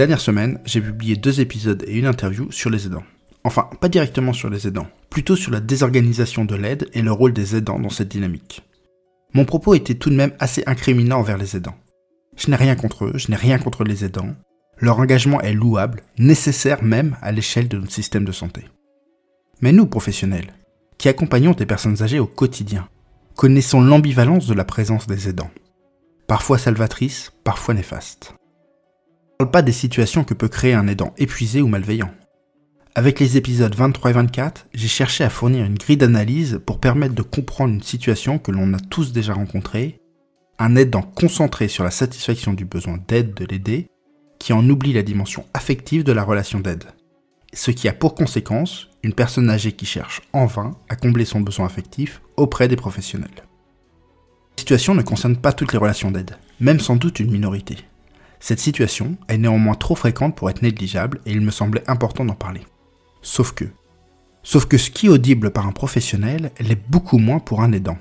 Dernière semaine, j'ai publié deux épisodes et une interview sur les aidants. Enfin, pas directement sur les aidants, plutôt sur la désorganisation de l'aide et le rôle des aidants dans cette dynamique. Mon propos était tout de même assez incriminant envers les aidants. Je n'ai rien contre eux, je n'ai rien contre les aidants. Leur engagement est louable, nécessaire même à l'échelle de notre système de santé. Mais nous, professionnels, qui accompagnons des personnes âgées au quotidien, connaissons l'ambivalence de la présence des aidants. Parfois salvatrice, parfois néfaste. Parle pas des situations que peut créer un aidant épuisé ou malveillant. Avec les épisodes 23 et 24, j'ai cherché à fournir une grille d'analyse pour permettre de comprendre une situation que l'on a tous déjà rencontrée, un aidant concentré sur la satisfaction du besoin d'aide de l'aider, qui en oublie la dimension affective de la relation d'aide. Ce qui a pour conséquence une personne âgée qui cherche en vain à combler son besoin affectif auprès des professionnels. La situation ne concerne pas toutes les relations d'aide, même sans doute une minorité. Cette situation est néanmoins trop fréquente pour être négligeable et il me semblait important d'en parler. Sauf que. Sauf que ce qui est audible par un professionnel l'est beaucoup moins pour un aidant.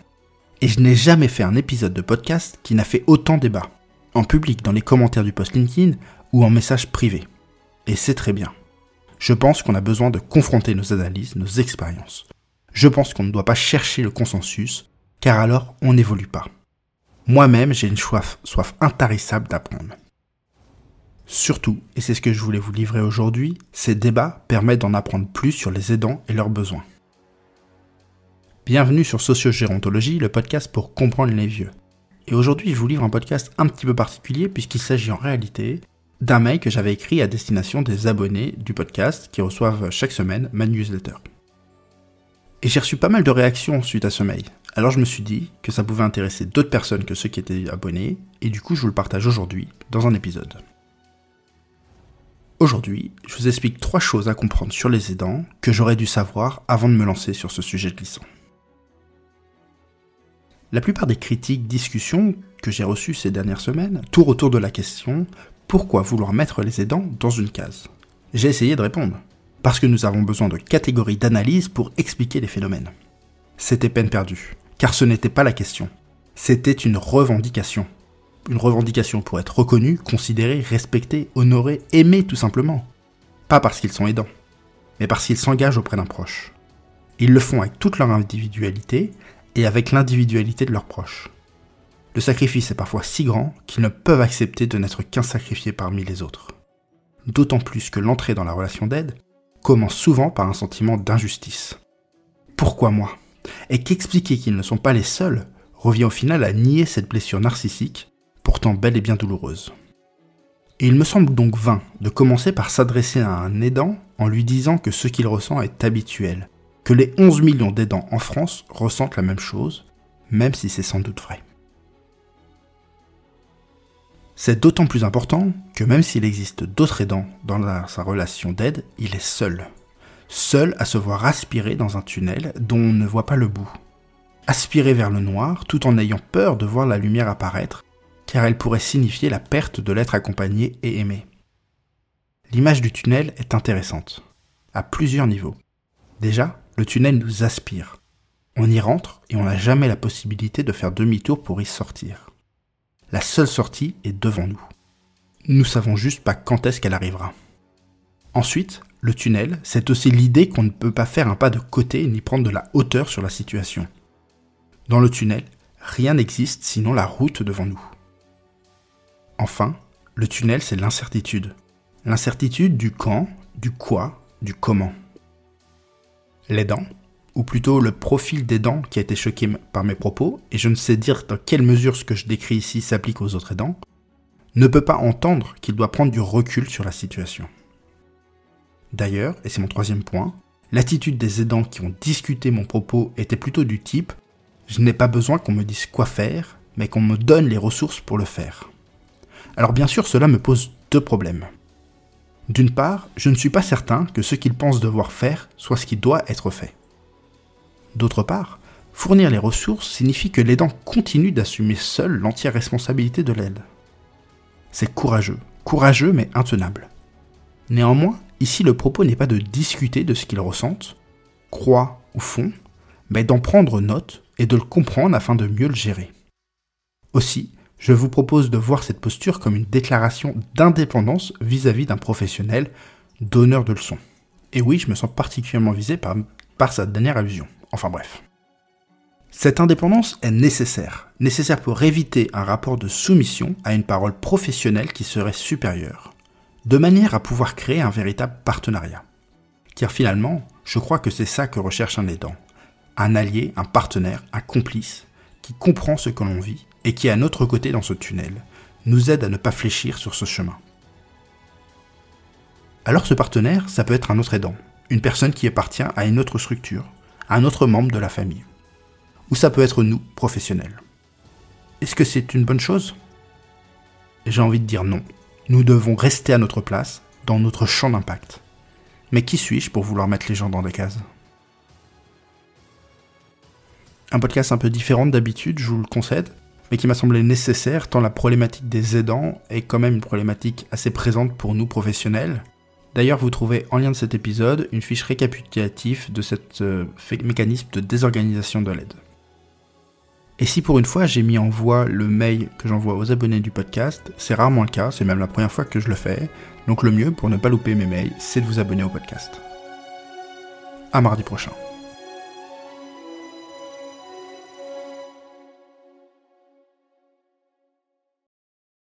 Et je n'ai jamais fait un épisode de podcast qui n'a fait autant débat. En public, dans les commentaires du post LinkedIn ou en message privé. Et c'est très bien. Je pense qu'on a besoin de confronter nos analyses, nos expériences. Je pense qu'on ne doit pas chercher le consensus, car alors on n'évolue pas. Moi-même, j'ai une soif, soif intarissable d'apprendre. Surtout, et c'est ce que je voulais vous livrer aujourd'hui, ces débats permettent d'en apprendre plus sur les aidants et leurs besoins. Bienvenue sur Sociogérontologie, le podcast pour comprendre les vieux. Et aujourd'hui, je vous livre un podcast un petit peu particulier puisqu'il s'agit en réalité d'un mail que j'avais écrit à destination des abonnés du podcast qui reçoivent chaque semaine ma newsletter. Et j'ai reçu pas mal de réactions suite à ce mail. Alors je me suis dit que ça pouvait intéresser d'autres personnes que ceux qui étaient abonnés, et du coup je vous le partage aujourd'hui dans un épisode. Aujourd'hui, je vous explique trois choses à comprendre sur les aidants que j'aurais dû savoir avant de me lancer sur ce sujet glissant. La plupart des critiques, discussions que j'ai reçues ces dernières semaines tournent autour de la question pourquoi vouloir mettre les aidants dans une case? J'ai essayé de répondre. Parce que nous avons besoin de catégories d'analyse pour expliquer les phénomènes. C'était peine perdue, car ce n'était pas la question. C'était une revendication une revendication pour être reconnu, considéré, respecté, honoré, aimé tout simplement. Pas parce qu'ils sont aidants, mais parce qu'ils s'engagent auprès d'un proche. Ils le font avec toute leur individualité et avec l'individualité de leurs proches. Le sacrifice est parfois si grand qu'ils ne peuvent accepter de n'être qu'un sacrifié parmi les autres. D'autant plus que l'entrée dans la relation d'aide commence souvent par un sentiment d'injustice. Pourquoi moi? Et qu'expliquer qu'ils ne sont pas les seuls revient au final à nier cette blessure narcissique pourtant bel et bien douloureuse. Et il me semble donc vain de commencer par s'adresser à un aidant en lui disant que ce qu'il ressent est habituel, que les 11 millions d'aidants en France ressentent la même chose, même si c'est sans doute vrai. C'est d'autant plus important que même s'il existe d'autres aidants dans sa relation d'aide, il est seul. Seul à se voir aspirer dans un tunnel dont on ne voit pas le bout. Aspirer vers le noir tout en ayant peur de voir la lumière apparaître car elle pourrait signifier la perte de l'être accompagné et aimé. L'image du tunnel est intéressante, à plusieurs niveaux. Déjà, le tunnel nous aspire. On y rentre et on n'a jamais la possibilité de faire demi-tour pour y sortir. La seule sortie est devant nous. Nous savons juste pas quand est-ce qu'elle arrivera. Ensuite, le tunnel, c'est aussi l'idée qu'on ne peut pas faire un pas de côté ni prendre de la hauteur sur la situation. Dans le tunnel, rien n'existe sinon la route devant nous. Enfin, le tunnel, c'est l'incertitude. L'incertitude du quand, du quoi, du comment. Les dents, ou plutôt le profil des dents qui a été choqué par mes propos, et je ne sais dire dans quelle mesure ce que je décris ici s'applique aux autres aidants, ne peut pas entendre qu'il doit prendre du recul sur la situation. D'ailleurs, et c'est mon troisième point, l'attitude des aidants qui ont discuté mon propos était plutôt du type je n'ai pas besoin qu'on me dise quoi faire, mais qu'on me donne les ressources pour le faire. Alors bien sûr, cela me pose deux problèmes. D'une part, je ne suis pas certain que ce qu'ils pensent devoir faire soit ce qui doit être fait. D'autre part, fournir les ressources signifie que l'aidant continue d'assumer seul l'entière responsabilité de l'aide. C'est courageux, courageux mais intenable. Néanmoins, ici le propos n'est pas de discuter de ce qu'ils ressentent, croient ou font, mais d'en prendre note et de le comprendre afin de mieux le gérer. Aussi, Je vous propose de voir cette posture comme une déclaration d'indépendance vis-à-vis d'un professionnel donneur de leçons. Et oui, je me sens particulièrement visé par, par sa dernière allusion. Enfin bref. Cette indépendance est nécessaire, nécessaire pour éviter un rapport de soumission à une parole professionnelle qui serait supérieure, de manière à pouvoir créer un véritable partenariat. Car finalement, je crois que c'est ça que recherche un aidant. Un allié, un partenaire, un complice, qui comprend ce que l'on vit et qui est à notre côté dans ce tunnel, nous aide à ne pas fléchir sur ce chemin. Alors ce partenaire, ça peut être un autre aidant, une personne qui appartient à une autre structure, un autre membre de la famille. Ou ça peut être nous, professionnels. Est-ce que c'est une bonne chose? J'ai envie de dire non. Nous devons rester à notre place, dans notre champ d'impact. Mais qui suis-je pour vouloir mettre les gens dans des cases? Un podcast un peu différent d'habitude, je vous le concède, mais qui m'a semblé nécessaire tant la problématique des aidants est quand même une problématique assez présente pour nous professionnels. D'ailleurs, vous trouvez en lien de cet épisode une fiche récapitulative de ce euh, mécanisme de désorganisation de l'aide. Et si pour une fois j'ai mis en voix le mail que j'envoie aux abonnés du podcast, c'est rarement le cas, c'est même la première fois que je le fais, donc le mieux pour ne pas louper mes mails, c'est de vous abonner au podcast. À mardi prochain.